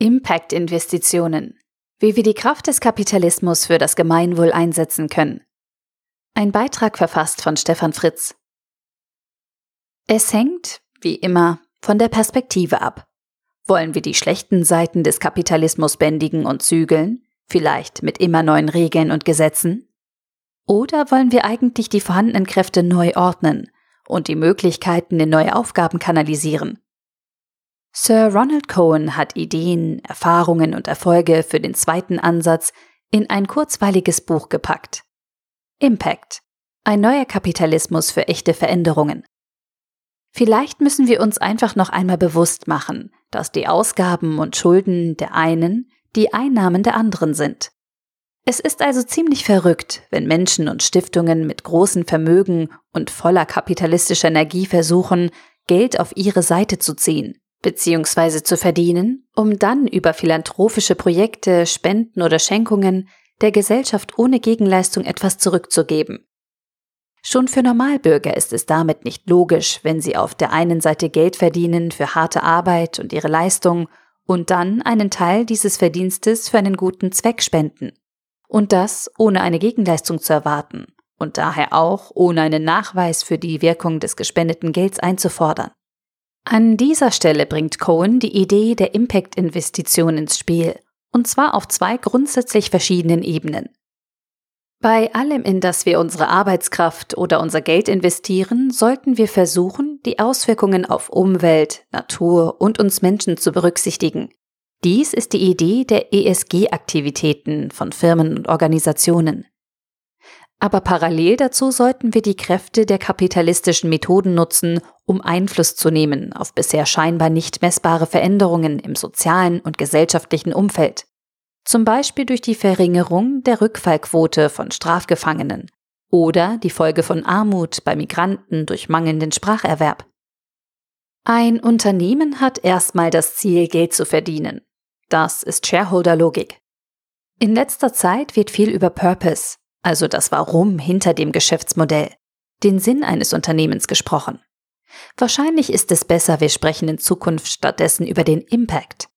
Impact-Investitionen. Wie wir die Kraft des Kapitalismus für das Gemeinwohl einsetzen können. Ein Beitrag verfasst von Stefan Fritz. Es hängt, wie immer, von der Perspektive ab. Wollen wir die schlechten Seiten des Kapitalismus bändigen und zügeln, vielleicht mit immer neuen Regeln und Gesetzen? Oder wollen wir eigentlich die vorhandenen Kräfte neu ordnen und die Möglichkeiten in neue Aufgaben kanalisieren? Sir Ronald Cohen hat Ideen, Erfahrungen und Erfolge für den zweiten Ansatz in ein kurzweiliges Buch gepackt. Impact. Ein neuer Kapitalismus für echte Veränderungen. Vielleicht müssen wir uns einfach noch einmal bewusst machen, dass die Ausgaben und Schulden der einen die Einnahmen der anderen sind. Es ist also ziemlich verrückt, wenn Menschen und Stiftungen mit großen Vermögen und voller kapitalistischer Energie versuchen, Geld auf ihre Seite zu ziehen bzw. zu verdienen, um dann über philanthropische Projekte, Spenden oder Schenkungen der Gesellschaft ohne Gegenleistung etwas zurückzugeben. Schon für Normalbürger ist es damit nicht logisch, wenn sie auf der einen Seite Geld verdienen für harte Arbeit und ihre Leistung und dann einen Teil dieses Verdienstes für einen guten Zweck spenden. Und das ohne eine Gegenleistung zu erwarten und daher auch ohne einen Nachweis für die Wirkung des gespendeten Gelds einzufordern. An dieser Stelle bringt Cohen die Idee der Impact-Investition ins Spiel, und zwar auf zwei grundsätzlich verschiedenen Ebenen. Bei allem, in das wir unsere Arbeitskraft oder unser Geld investieren, sollten wir versuchen, die Auswirkungen auf Umwelt, Natur und uns Menschen zu berücksichtigen. Dies ist die Idee der ESG-Aktivitäten von Firmen und Organisationen. Aber parallel dazu sollten wir die Kräfte der kapitalistischen Methoden nutzen, um Einfluss zu nehmen auf bisher scheinbar nicht messbare Veränderungen im sozialen und gesellschaftlichen Umfeld. Zum Beispiel durch die Verringerung der Rückfallquote von Strafgefangenen oder die Folge von Armut bei Migranten durch mangelnden Spracherwerb. Ein Unternehmen hat erstmal das Ziel, Geld zu verdienen. Das ist Shareholder-Logik. In letzter Zeit wird viel über Purpose, also das Warum hinter dem Geschäftsmodell, den Sinn eines Unternehmens gesprochen. Wahrscheinlich ist es besser, wir sprechen in Zukunft stattdessen über den Impact.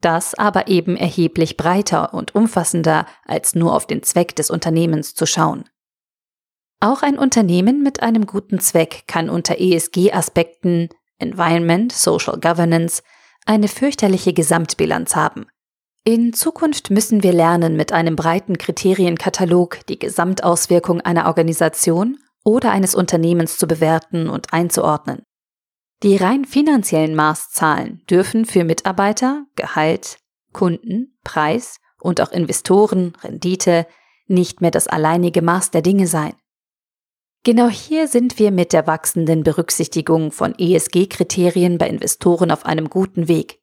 Das aber eben erheblich breiter und umfassender, als nur auf den Zweck des Unternehmens zu schauen. Auch ein Unternehmen mit einem guten Zweck kann unter ESG-Aspekten Environment, Social Governance eine fürchterliche Gesamtbilanz haben. In Zukunft müssen wir lernen, mit einem breiten Kriterienkatalog die Gesamtauswirkung einer Organisation oder eines Unternehmens zu bewerten und einzuordnen. Die rein finanziellen Maßzahlen dürfen für Mitarbeiter, Gehalt, Kunden, Preis und auch Investoren, Rendite nicht mehr das alleinige Maß der Dinge sein. Genau hier sind wir mit der wachsenden Berücksichtigung von ESG-Kriterien bei Investoren auf einem guten Weg.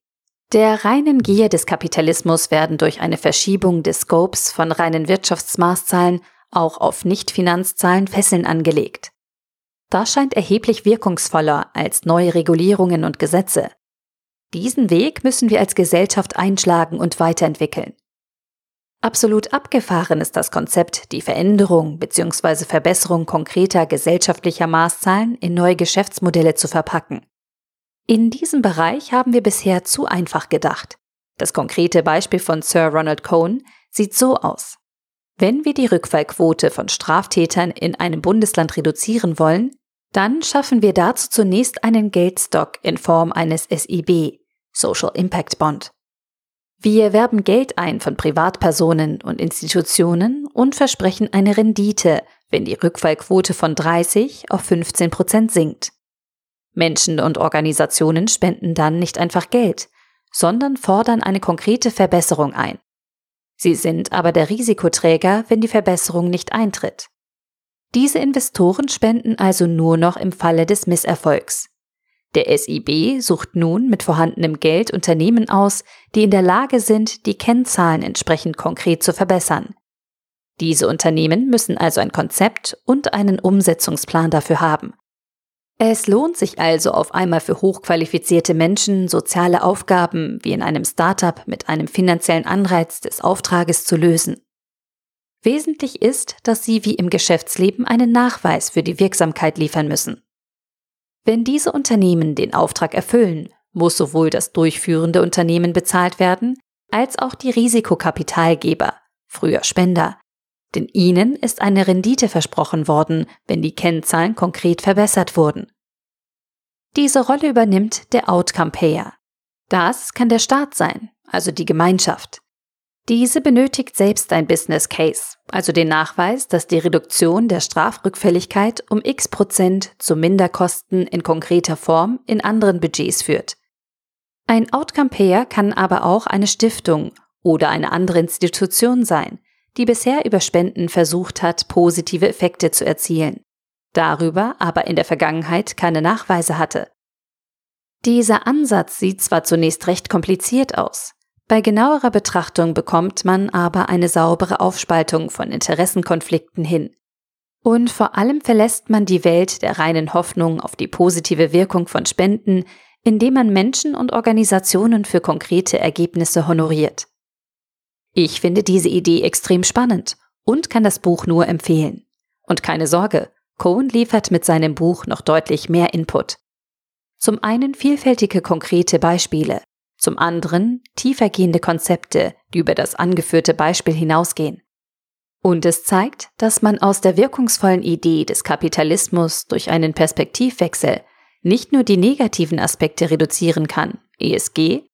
Der reinen Gier des Kapitalismus werden durch eine Verschiebung des Scopes von reinen Wirtschaftsmaßzahlen auch auf Nicht-Finanzzahlen Fesseln angelegt. Das scheint erheblich wirkungsvoller als neue Regulierungen und Gesetze. Diesen Weg müssen wir als Gesellschaft einschlagen und weiterentwickeln. Absolut abgefahren ist das Konzept, die Veränderung bzw. Verbesserung konkreter gesellschaftlicher Maßzahlen in neue Geschäftsmodelle zu verpacken. In diesem Bereich haben wir bisher zu einfach gedacht. Das konkrete Beispiel von Sir Ronald Cohen sieht so aus. Wenn wir die Rückfallquote von Straftätern in einem Bundesland reduzieren wollen, dann schaffen wir dazu zunächst einen Geldstock in Form eines SIB, Social Impact Bond. Wir werben Geld ein von Privatpersonen und Institutionen und versprechen eine Rendite, wenn die Rückfallquote von 30 auf 15 Prozent sinkt. Menschen und Organisationen spenden dann nicht einfach Geld, sondern fordern eine konkrete Verbesserung ein. Sie sind aber der Risikoträger, wenn die Verbesserung nicht eintritt. Diese Investoren spenden also nur noch im Falle des Misserfolgs. Der SIB sucht nun mit vorhandenem Geld Unternehmen aus, die in der Lage sind, die Kennzahlen entsprechend konkret zu verbessern. Diese Unternehmen müssen also ein Konzept und einen Umsetzungsplan dafür haben. Es lohnt sich also auf einmal für hochqualifizierte Menschen, soziale Aufgaben wie in einem Startup mit einem finanziellen Anreiz des Auftrages zu lösen. Wesentlich ist, dass sie wie im Geschäftsleben einen Nachweis für die Wirksamkeit liefern müssen. Wenn diese Unternehmen den Auftrag erfüllen, muss sowohl das durchführende Unternehmen bezahlt werden, als auch die Risikokapitalgeber, früher Spender. Denn ihnen ist eine Rendite versprochen worden, wenn die Kennzahlen konkret verbessert wurden. Diese Rolle übernimmt der Outcome Payer. Das kann der Staat sein, also die Gemeinschaft. Diese benötigt selbst ein Business Case, also den Nachweis, dass die Reduktion der Strafrückfälligkeit um x Prozent zu Minderkosten in konkreter Form in anderen Budgets führt. Ein Outcome Payer kann aber auch eine Stiftung oder eine andere Institution sein, die bisher über Spenden versucht hat, positive Effekte zu erzielen, darüber aber in der Vergangenheit keine Nachweise hatte. Dieser Ansatz sieht zwar zunächst recht kompliziert aus, bei genauerer Betrachtung bekommt man aber eine saubere Aufspaltung von Interessenkonflikten hin. Und vor allem verlässt man die Welt der reinen Hoffnung auf die positive Wirkung von Spenden, indem man Menschen und Organisationen für konkrete Ergebnisse honoriert. Ich finde diese Idee extrem spannend und kann das Buch nur empfehlen. Und keine Sorge, Cohen liefert mit seinem Buch noch deutlich mehr Input. Zum einen vielfältige konkrete Beispiele, zum anderen tiefergehende Konzepte, die über das angeführte Beispiel hinausgehen. Und es zeigt, dass man aus der wirkungsvollen Idee des Kapitalismus durch einen Perspektivwechsel nicht nur die negativen Aspekte reduzieren kann, ESG,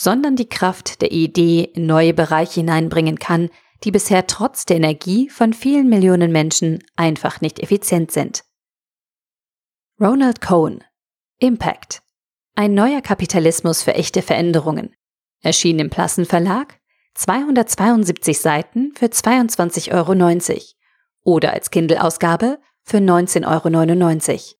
sondern die Kraft der Idee in neue Bereiche hineinbringen kann, die bisher trotz der Energie von vielen Millionen Menschen einfach nicht effizient sind. Ronald Cohen Impact ein neuer Kapitalismus für echte Veränderungen. Erschien im Plassen Verlag, 272 Seiten für 22,90 Euro oder als Kindle-Ausgabe für 19,99 Euro.